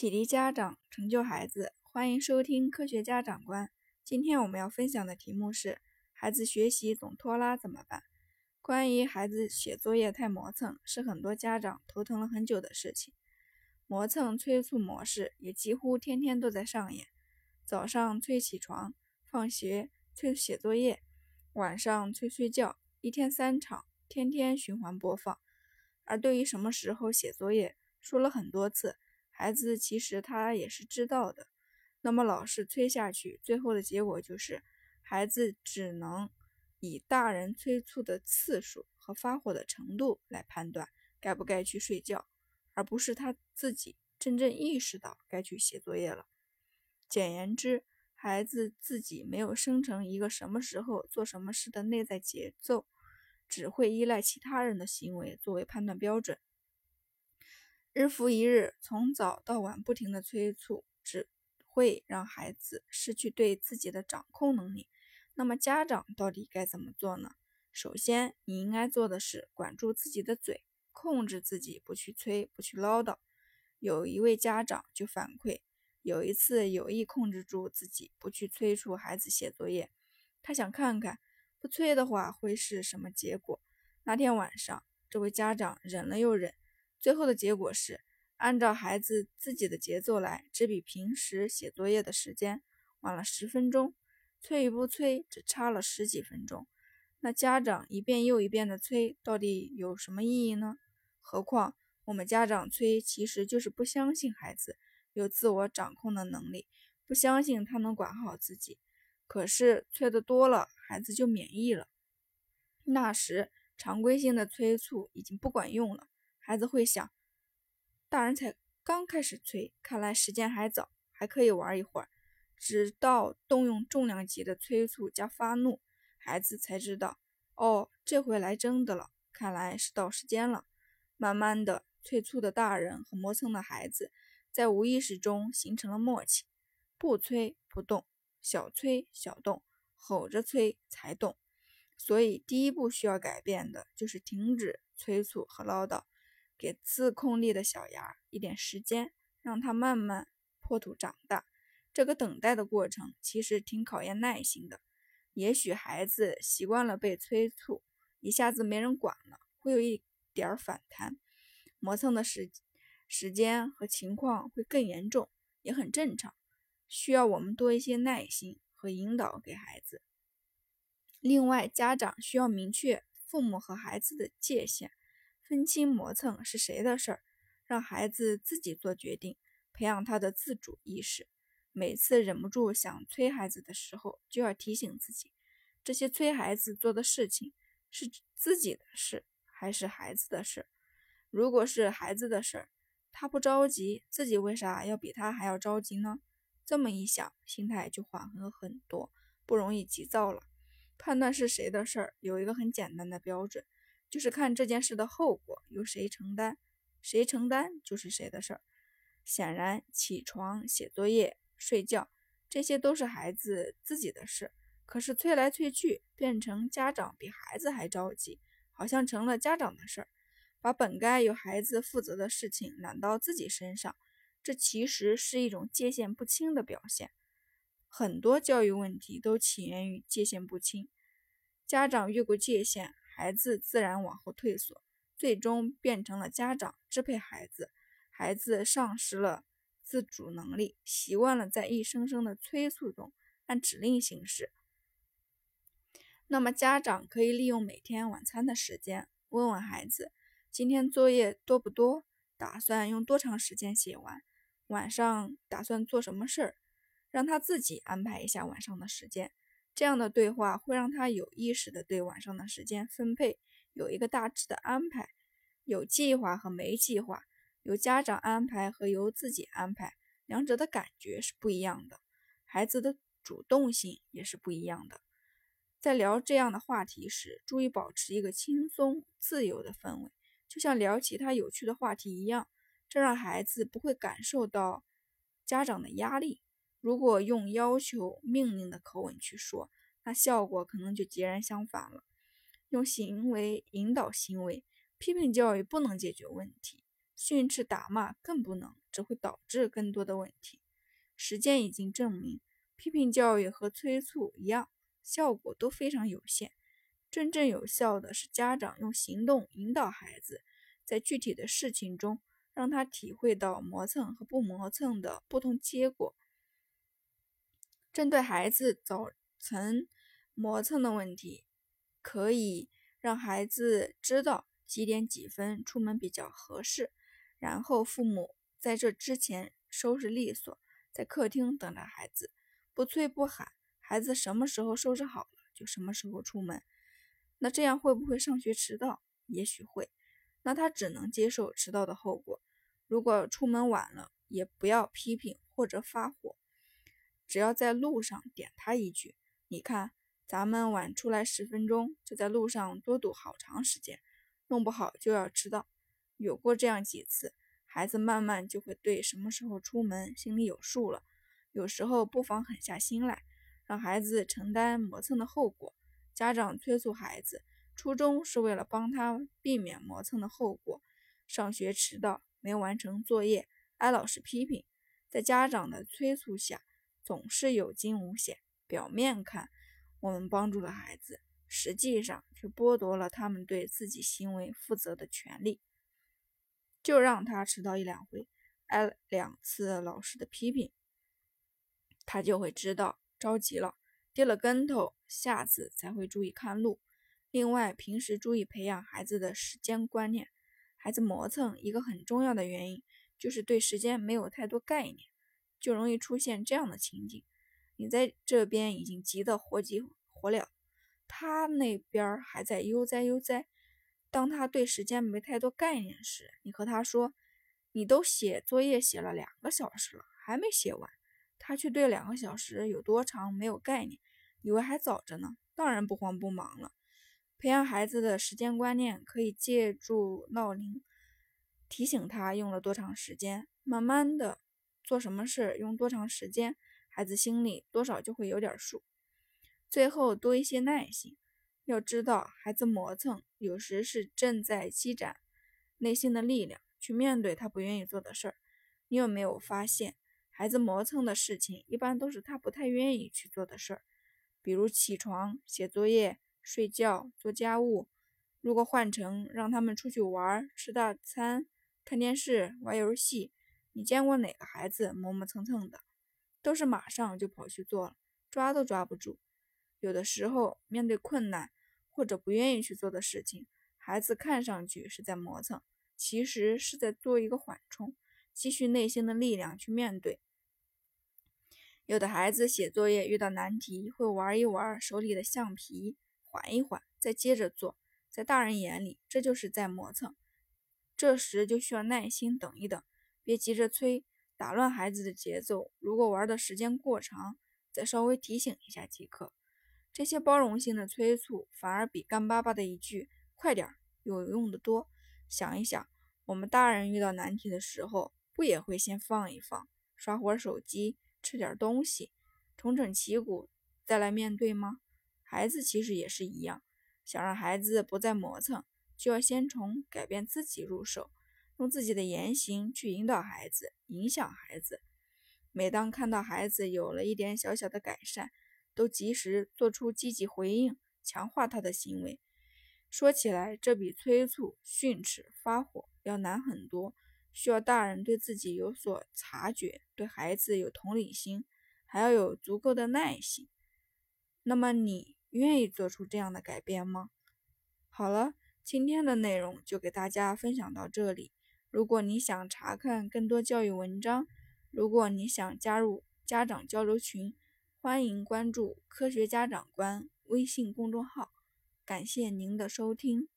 启迪家长，成就孩子，欢迎收听科学家长观。今天我们要分享的题目是：孩子学习总拖拉怎么办？关于孩子写作业太磨蹭，是很多家长头疼了很久的事情。磨蹭催促模式也几乎天天都在上演。早上催起床，放学催写作业，晚上催睡觉，一天三场，天天循环播放。而对于什么时候写作业，说了很多次。孩子其实他也是知道的，那么老是催下去，最后的结果就是孩子只能以大人催促的次数和发火的程度来判断该不该去睡觉，而不是他自己真正意识到该去写作业了。简言之，孩子自己没有生成一个什么时候做什么事的内在节奏，只会依赖其他人的行为作为判断标准。日复一日，从早到晚不停的催促，只会让孩子失去对自己的掌控能力。那么家长到底该怎么做呢？首先，你应该做的是管住自己的嘴，控制自己不去催，不去唠叨。有一位家长就反馈，有一次有意控制住自己，不去催促孩子写作业，他想看看不催的话会是什么结果。那天晚上，这位家长忍了又忍。最后的结果是，按照孩子自己的节奏来，只比平时写作业的时间晚了十分钟，催与不催只差了十几分钟。那家长一遍又一遍的催，到底有什么意义呢？何况我们家长催，其实就是不相信孩子有自我掌控的能力，不相信他能管好自己。可是催的多了，孩子就免疫了，那时常规性的催促已经不管用了。孩子会想，大人才刚开始催，看来时间还早，还可以玩一会儿。直到动用重量级的催促加发怒，孩子才知道，哦，这回来真的了，看来是到时间了。慢慢的，催促的大人和磨蹭的孩子，在无意识中形成了默契：不催不动，小催小动，吼着催才动。所以，第一步需要改变的就是停止催促和唠叨。给自控力的小芽一点时间，让它慢慢破土长大。这个等待的过程其实挺考验耐心的。也许孩子习惯了被催促，一下子没人管了，会有一点反弹，磨蹭的时时间和情况会更严重，也很正常。需要我们多一些耐心和引导给孩子。另外，家长需要明确父母和孩子的界限。分清磨蹭是谁的事儿，让孩子自己做决定，培养他的自主意识。每次忍不住想催孩子的时候，就要提醒自己，这些催孩子做的事情是自己的事还是孩子的事？如果是孩子的事儿，他不着急，自己为啥要比他还要着急呢？这么一想，心态就缓和很多，不容易急躁了。判断是谁的事儿，有一个很简单的标准。就是看这件事的后果由谁承担，谁承担就是谁的事儿。显然，起床、写作业、睡觉，这些都是孩子自己的事。可是催来催去，变成家长比孩子还着急，好像成了家长的事儿，把本该由孩子负责的事情揽到自己身上。这其实是一种界限不清的表现。很多教育问题都起源于界限不清，家长越过界限。孩子自然往后退缩，最终变成了家长支配孩子，孩子丧失了自主能力，习惯了在一声声的催促中按指令行事。那么，家长可以利用每天晚餐的时间，问问孩子今天作业多不多，打算用多长时间写完，晚上打算做什么事儿，让他自己安排一下晚上的时间。这样的对话会让他有意识的对晚上的时间分配有一个大致的安排，有计划和没计划，由家长安排和由自己安排，两者的感觉是不一样的，孩子的主动性也是不一样的。在聊这样的话题时，注意保持一个轻松自由的氛围，就像聊其他有趣的话题一样，这让孩子不会感受到家长的压力。如果用要求、命令的口吻去说，那效果可能就截然相反了。用行为引导行为，批评教育不能解决问题。训斥打骂更不能，只会导致更多的问题。实践已经证明，批评教育和催促一样，效果都非常有限。真正有效的是家长用行动引导孩子，在具体的事情中，让他体会到磨蹭和不磨蹭的不同结果。针对孩子早晨磨蹭的问题，可以让孩子知道几点几分出门比较合适。然后父母在这之前收拾利索，在客厅等着孩子，不催不喊，孩子什么时候收拾好了就什么时候出门。那这样会不会上学迟到？也许会。那他只能接受迟到的后果。如果出门晚了，也不要批评或者发火，只要在路上点他一句：“你看，咱们晚出来十分钟，就在路上多堵好长时间，弄不好就要迟到。”有过这样几次，孩子慢慢就会对什么时候出门心里有数了。有时候不妨狠下心来，让孩子承担磨蹭的后果。家长催促孩子，初衷是为了帮他避免磨蹭的后果。上学迟到、没完成作业、挨老师批评，在家长的催促下，总是有惊无险。表面看，我们帮助了孩子，实际上却剥夺了他们对自己行为负责的权利。就让他迟到一两回，挨两次老师的批评，他就会知道着急了，跌了跟头，下次才会注意看路。另外，平时注意培养孩子的时间观念。孩子磨蹭一个很重要的原因就是对时间没有太多概念，就容易出现这样的情景：你在这边已经急得火急火燎，他那边还在悠哉悠哉。当他对时间没太多概念时，你和他说：“你都写作业写了两个小时了，还没写完。”他却对两个小时有多长没有概念，以为还早着呢，当然不慌不忙了。培养孩子的时间观念，可以借助闹铃提醒他用了多长时间，慢慢的做什么事用多长时间，孩子心里多少就会有点数。最后多一些耐心。要知道，孩子磨蹭有时是正在积攒内心的力量，去面对他不愿意做的事儿。你有没有发现，孩子磨蹭的事情一般都是他不太愿意去做的事儿，比如起床、写作业、睡觉、做家务。如果换成让他们出去玩、吃大餐、看电视、玩游戏，你见过哪个孩子磨磨蹭蹭的？都是马上就跑去做了，抓都抓不住。有的时候面对困难。或者不愿意去做的事情，孩子看上去是在磨蹭，其实是在做一个缓冲，积蓄内心的力量去面对。有的孩子写作业遇到难题，会玩一玩手里的橡皮，缓一缓，再接着做。在大人眼里，这就是在磨蹭。这时就需要耐心等一等，别急着催，打乱孩子的节奏。如果玩的时间过长，再稍微提醒一下即可。这些包容性的催促，反而比干巴巴的一句“快点”有用的多。想一想，我们大人遇到难题的时候，不也会先放一放，刷会儿手机，吃点东西，重整旗鼓，再来面对吗？孩子其实也是一样，想让孩子不再磨蹭，就要先从改变自己入手，用自己的言行去引导孩子，影响孩子。每当看到孩子有了一点小小的改善，都及时做出积极回应，强化他的行为。说起来，这比催促、训斥、发火要难很多，需要大人对自己有所察觉，对孩子有同理心，还要有足够的耐心。那么，你愿意做出这样的改变吗？好了，今天的内容就给大家分享到这里。如果你想查看更多教育文章，如果你想加入家长交流群，欢迎关注“科学家长官”微信公众号，感谢您的收听。